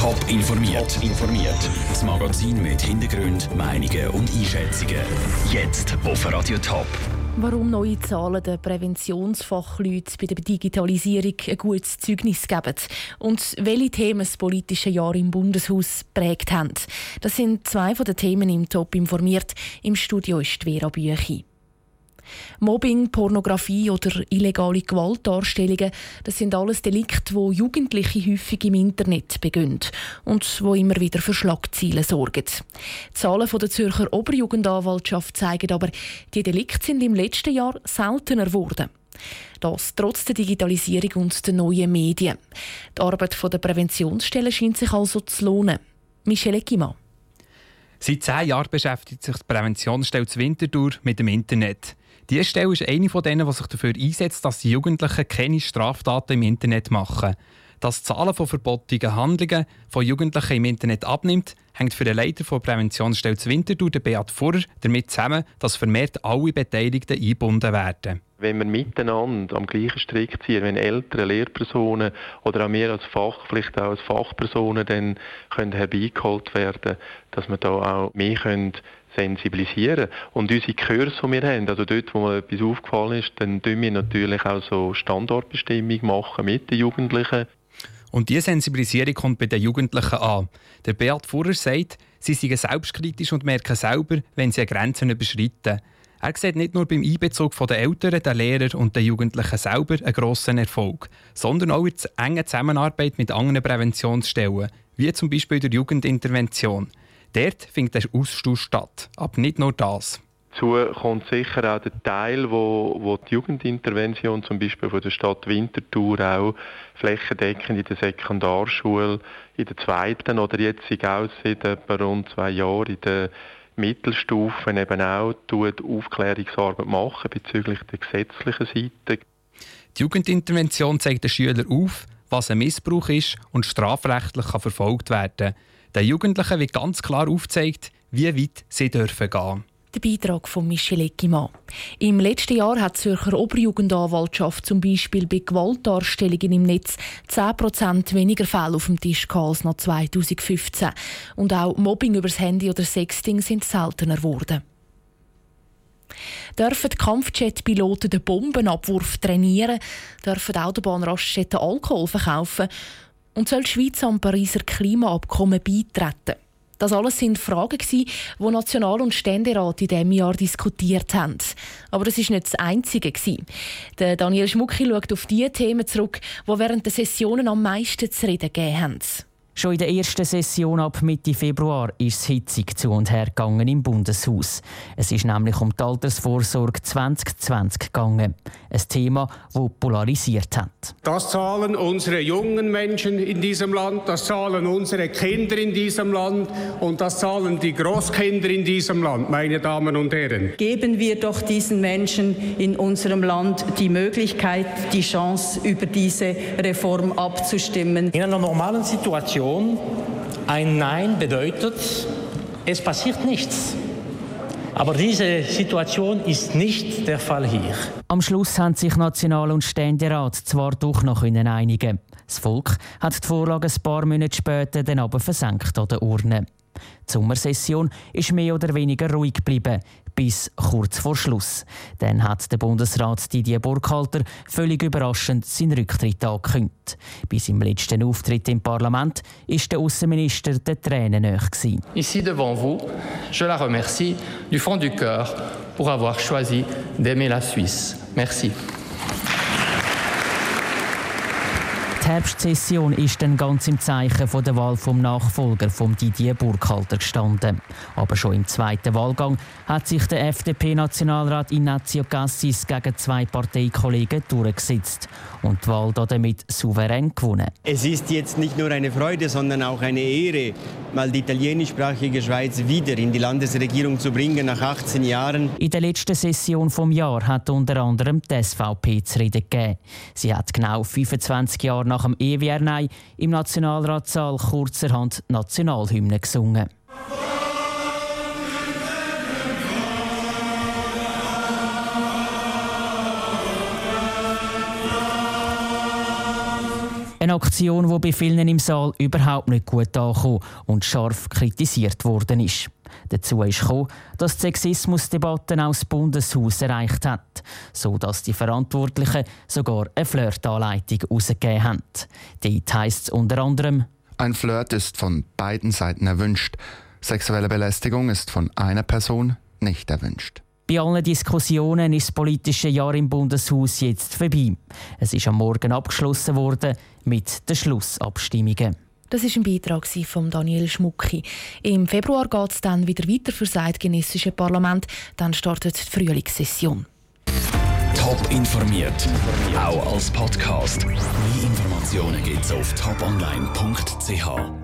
Top informiert. Top informiert. Das Magazin mit Hintergrund, Meinungen und Einschätzungen. Jetzt auf Radio Top. Warum neue Zahlen den Präventionsfachleuten bei der Digitalisierung ein gutes Zeugnis geben und welche Themen das politische Jahr im Bundeshaus prägt haben. Das sind zwei von den Themen im Top informiert. Im Studio ist Vera Büchi. Mobbing, Pornografie oder illegale Gewaltdarstellungen, das sind alles Delikte, wo Jugendliche häufig im Internet begehen und wo immer wieder für Schlagzeilen sorgen. Die Zahlen von der Zürcher Oberjugendanwaltschaft zeigen aber, die Delikte sind im letzten Jahr seltener geworden. Das trotz der Digitalisierung und der neuen Medien. Die Arbeit der Präventionsstelle scheint sich also zu lohnen. Michelle Eckimann. Seit zehn Jahren beschäftigt sich die Präventionsstelle Winterthur mit dem Internet. Diese Stelle ist eine von denen, die sich dafür einsetzt, dass die Jugendlichen keine Straftaten im Internet machen. Dass Zahlen von verbotenen Handlungen von Jugendlichen im Internet abnimmt, hängt für den Leiter der Präventionsstelle Winterthur, Beat Furrer, damit zusammen, dass vermehrt alle Beteiligten eingebunden werden. Wenn wir miteinander am gleichen Strick ziehen, wenn Eltern, Lehrpersonen oder auch wir als Fach, vielleicht auch als Fachpersonen dann können herbeigeholt werden, dass wir da auch mehr können sensibilisieren. Und unsere Kurse, die wir haben, also dort, wo mir etwas aufgefallen ist, dann tun wir natürlich auch so Standortbestimmung machen mit den Jugendlichen. Und diese Sensibilisierung kommt bei den Jugendlichen an. Der Beat Fuhrer sagt, sie seien selbstkritisch und merken selber, wenn sie Grenzen überschreiten. Er sieht nicht nur beim Einbezug der Eltern, der Lehrer und der Jugendlichen selber einen grossen Erfolg, sondern auch in der engen Zusammenarbeit mit anderen Präventionsstellen, wie zum Beispiel der Jugendintervention. Dort findet der Austausch statt, aber nicht nur das. Dazu kommt sicher auch der Teil, wo, wo die Jugendintervention zum Beispiel von der Stadt Winterthur auch flächendeckend in der Sekundarschule, in der zweiten oder jetzt auch seit etwa rund zwei Jahren in der Mittelstufe eben auch tut Aufklärungsarbeit machen bezüglich der gesetzlichen Seite. Die Jugendintervention zeigt den Schülern auf, was ein Missbrauch ist und strafrechtlich kann verfolgt werden. Den Jugendlichen wird ganz klar aufgezeigt, wie weit sie dürfen gehen der Beitrag von Michel Eckimann. Im letzten Jahr hat die Zürcher Oberjugendanwaltschaft zum Beispiel bei Gewaltdarstellungen im Netz 10% weniger Fälle auf dem Tisch als noch 2015. Und auch Mobbing übers Handy oder Sexting sind seltener geworden. Dürfen Kampfjet-Piloten den Bombenabwurf trainieren? Dürfen Autobahnraststätten Alkohol verkaufen? Und soll die Schweiz am Pariser Klimaabkommen beitreten? Das alles sind Fragen, die National- und Ständerat in diesem Jahr diskutiert haben. Aber das ist nicht das Einzige. Daniel Schmucki schaut auf die Themen zurück, die während der Sessionen am meisten zu reden gegeben haben. Schon in der ersten Session ab Mitte Februar ist es hitzig zu und her gegangen im Bundeshaus. Es ist nämlich um die Altersvorsorge 2020 gegangen. Ein Thema, das polarisiert hat. Das zahlen unsere jungen Menschen in diesem Land, das zahlen unsere Kinder in diesem Land und das zahlen die Großkinder in diesem Land, meine Damen und Herren. Geben wir doch diesen Menschen in unserem Land die Möglichkeit, die Chance, über diese Reform abzustimmen. In einer normalen Situation Situation, ein Nein bedeutet, es passiert nichts. Aber diese Situation ist nicht der Fall hier. Am Schluss haben sich National- und Ständerat zwar doch noch einigen. Das Volk hat die Vorlage ein paar Monate später dann aber versenkt an der Urne. Die Sommersession ist mehr oder weniger ruhig geblieben, bis kurz vor Schluss. Dann hat der Bundesrat Didier Burkhalter völlig überraschend seinen Rücktritt angekündigt. Bei seinem letzten Auftritt im Parlament ist der Außenminister der Tränen nahe. Ici devant vous, je la remercie du fond du cœur pour avoir choisi d'aimer la Suisse. Merci. Die Herbstsession ist dann ganz im Zeichen von der Wahl vom Nachfolger von Didier Burkhalter gestanden. Aber schon im zweiten Wahlgang hat sich der FDP-Nationalrat Ignazio Cassis gegen zwei Parteikollegen durchgesetzt und die Wahl damit souverän gewonnen. Es ist jetzt nicht nur eine Freude, sondern auch eine Ehre, mal die italienischsprachige Schweiz wieder in die Landesregierung zu bringen nach 18 Jahren. In der letzten Session vom Jahr hat unter anderem die SVP zu reden gegeben. Sie hat genau 25 Jahre nach dem EWR im Nationalratssaal kurzerhand Nationalhymne gesungen. Eine Aktion, die bei vielen im Saal überhaupt nicht gut ankommt und scharf kritisiert worden ist. Dazu ist gekommen, dass die Sexismusdebatte auch das Bundeshaus erreicht hat, so dass die Verantwortlichen sogar eine Flirtanleitung herausgegeben haben. Dort heisst es unter anderem, ein Flirt ist von beiden Seiten erwünscht. Sexuelle Belästigung ist von einer Person nicht erwünscht. Bei allen Diskussionen ist das politische Jahr im Bundeshaus jetzt vorbei. Es ist am Morgen abgeschlossen worden mit den Schlussabstimmungen. Das ist ein Beitrag von Daniel Schmucki. Im Februar geht es dann wieder weiter für das eidgenössische Parlament. Dann startet die Frühlingssession. Top informiert, auch als Podcast. Mehr Informationen gibt es auf toponline.ch.